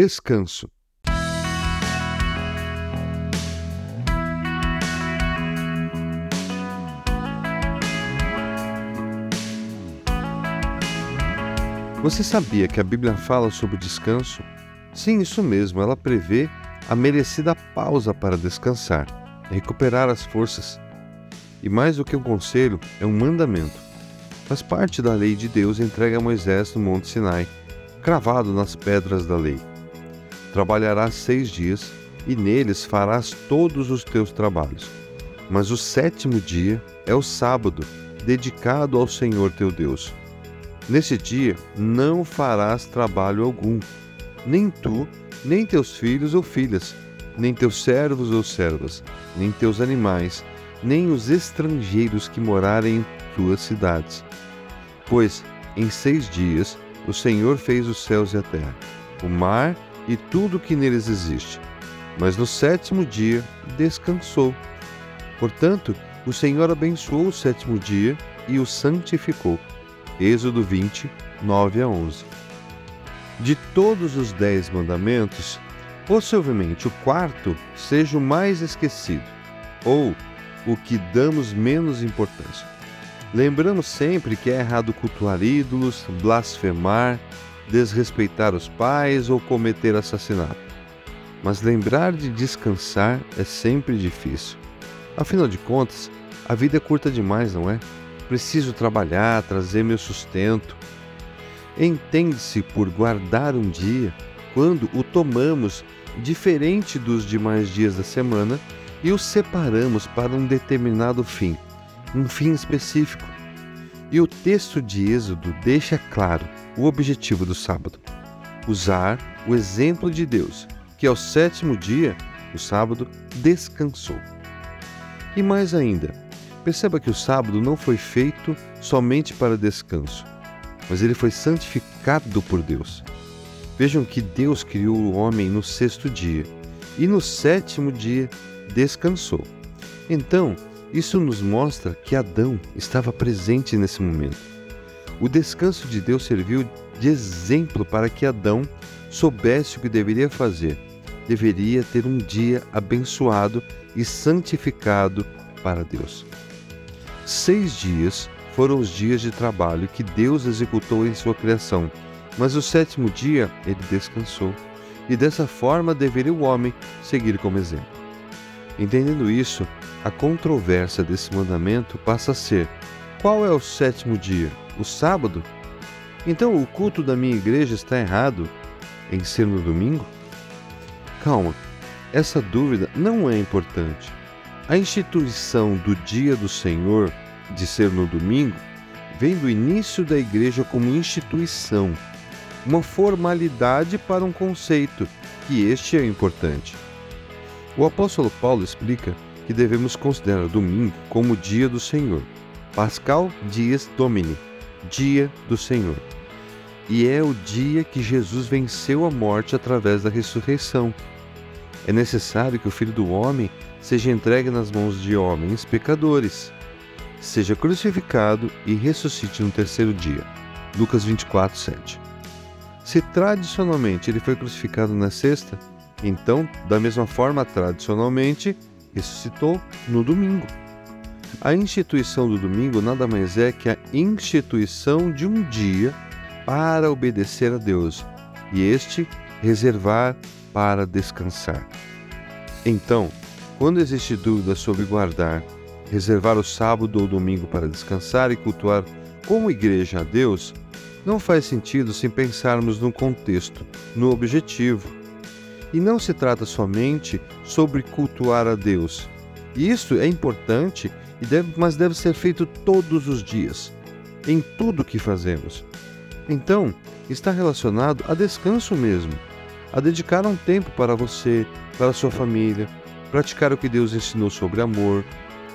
descanso. Você sabia que a Bíblia fala sobre descanso? Sim, isso mesmo, ela prevê a merecida pausa para descansar, recuperar as forças. E mais do que um conselho, é um mandamento. Faz parte da lei de Deus entregue a Moisés no Monte Sinai, cravado nas pedras da lei. Trabalharás seis dias, e neles farás todos os teus trabalhos. Mas o sétimo dia é o sábado, dedicado ao Senhor teu Deus. Nesse dia não farás trabalho algum, nem tu, nem teus filhos ou filhas, nem teus servos ou servas, nem teus animais, nem os estrangeiros que morarem em tuas cidades. Pois em seis dias o Senhor fez os céus e a terra, o mar e tudo o que neles existe. Mas no sétimo dia descansou. Portanto, o Senhor abençoou o sétimo dia e o santificou Êxodo 20, 9 a 11. De todos os dez mandamentos, possivelmente o quarto seja o mais esquecido, ou o que damos menos importância. Lembramos sempre que é errado cultuar ídolos, blasfemar, desrespeitar os pais ou cometer assassinato. Mas lembrar de descansar é sempre difícil. Afinal de contas, a vida é curta demais, não é? preciso trabalhar, trazer meu sustento. Entende-se por guardar um dia quando o tomamos diferente dos demais dias da semana e o separamos para um determinado fim, um fim específico. E o texto de Êxodo deixa claro o objetivo do sábado: usar o exemplo de Deus, que ao sétimo dia, o sábado, descansou. E mais ainda, Perceba que o sábado não foi feito somente para descanso, mas ele foi santificado por Deus. Vejam que Deus criou o homem no sexto dia e no sétimo dia descansou. Então, isso nos mostra que Adão estava presente nesse momento. O descanso de Deus serviu de exemplo para que Adão soubesse o que deveria fazer. Deveria ter um dia abençoado e santificado para Deus. Seis dias foram os dias de trabalho que Deus executou em sua criação, mas o sétimo dia ele descansou, e dessa forma deveria o homem seguir como exemplo. Entendendo isso, a controvérsia desse mandamento passa a ser: qual é o sétimo dia? O sábado? Então o culto da minha igreja está errado em ser no domingo? Calma, essa dúvida não é importante. A instituição do Dia do Senhor, de ser no domingo, vem do início da igreja como instituição, uma formalidade para um conceito, que este é importante. O apóstolo Paulo explica que devemos considerar domingo como dia do Senhor, Pascal Dies Domini, dia do Senhor. E é o dia que Jesus venceu a morte através da ressurreição. É necessário que o Filho do Homem seja entregue nas mãos de homens pecadores, seja crucificado e ressuscite no terceiro dia. Lucas 24, 7. Se tradicionalmente ele foi crucificado na sexta, então, da mesma forma, tradicionalmente, ressuscitou no domingo. A instituição do domingo nada mais é que a instituição de um dia para obedecer a Deus e este reservar para descansar. Então, quando existe dúvida sobre guardar, reservar o sábado ou domingo para descansar e cultuar como igreja a Deus, não faz sentido sem pensarmos no contexto, no objetivo. E não se trata somente sobre cultuar a Deus. Isso é importante, mas deve ser feito todos os dias, em tudo que fazemos. Então, está relacionado a descanso mesmo, a dedicar um tempo para você, para sua família, praticar o que Deus ensinou sobre amor,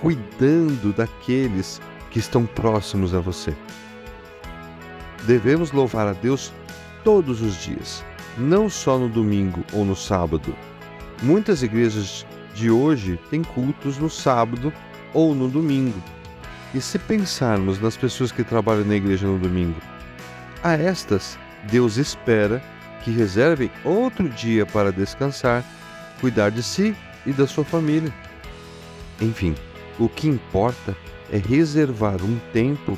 cuidando daqueles que estão próximos a você. Devemos louvar a Deus todos os dias, não só no domingo ou no sábado. Muitas igrejas de hoje têm cultos no sábado ou no domingo. E se pensarmos nas pessoas que trabalham na igreja no domingo, a estas Deus espera que reservem outro dia para descansar, cuidar de si e da sua família. Enfim, o que importa é reservar um tempo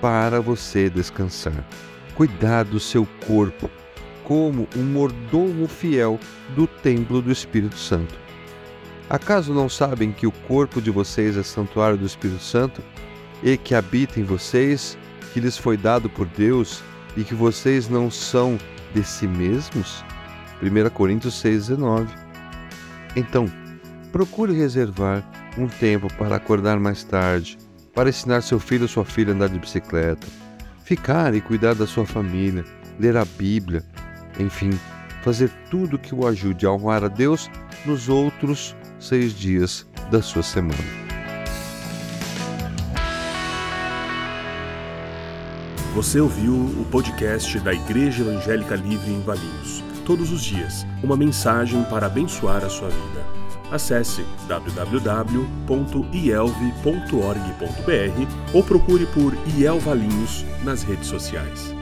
para você descansar. Cuidar do seu corpo como um mordomo fiel do templo do Espírito Santo. Acaso não sabem que o corpo de vocês é santuário do Espírito Santo e que habita em vocês, que lhes foi dado por Deus e que vocês não são de si mesmos? 1 Coríntios 6,19. Então, procure reservar um tempo para acordar mais tarde, para ensinar seu filho ou sua filha a andar de bicicleta, ficar e cuidar da sua família, ler a Bíblia, enfim, fazer tudo que o ajude a honrar a Deus nos outros seis dias da sua semana. Você ouviu o podcast da Igreja Evangélica Livre em Valinhos. Todos os dias, uma mensagem para abençoar a sua vida. Acesse www.ielve.org.br ou procure por IEL Valinhos nas redes sociais.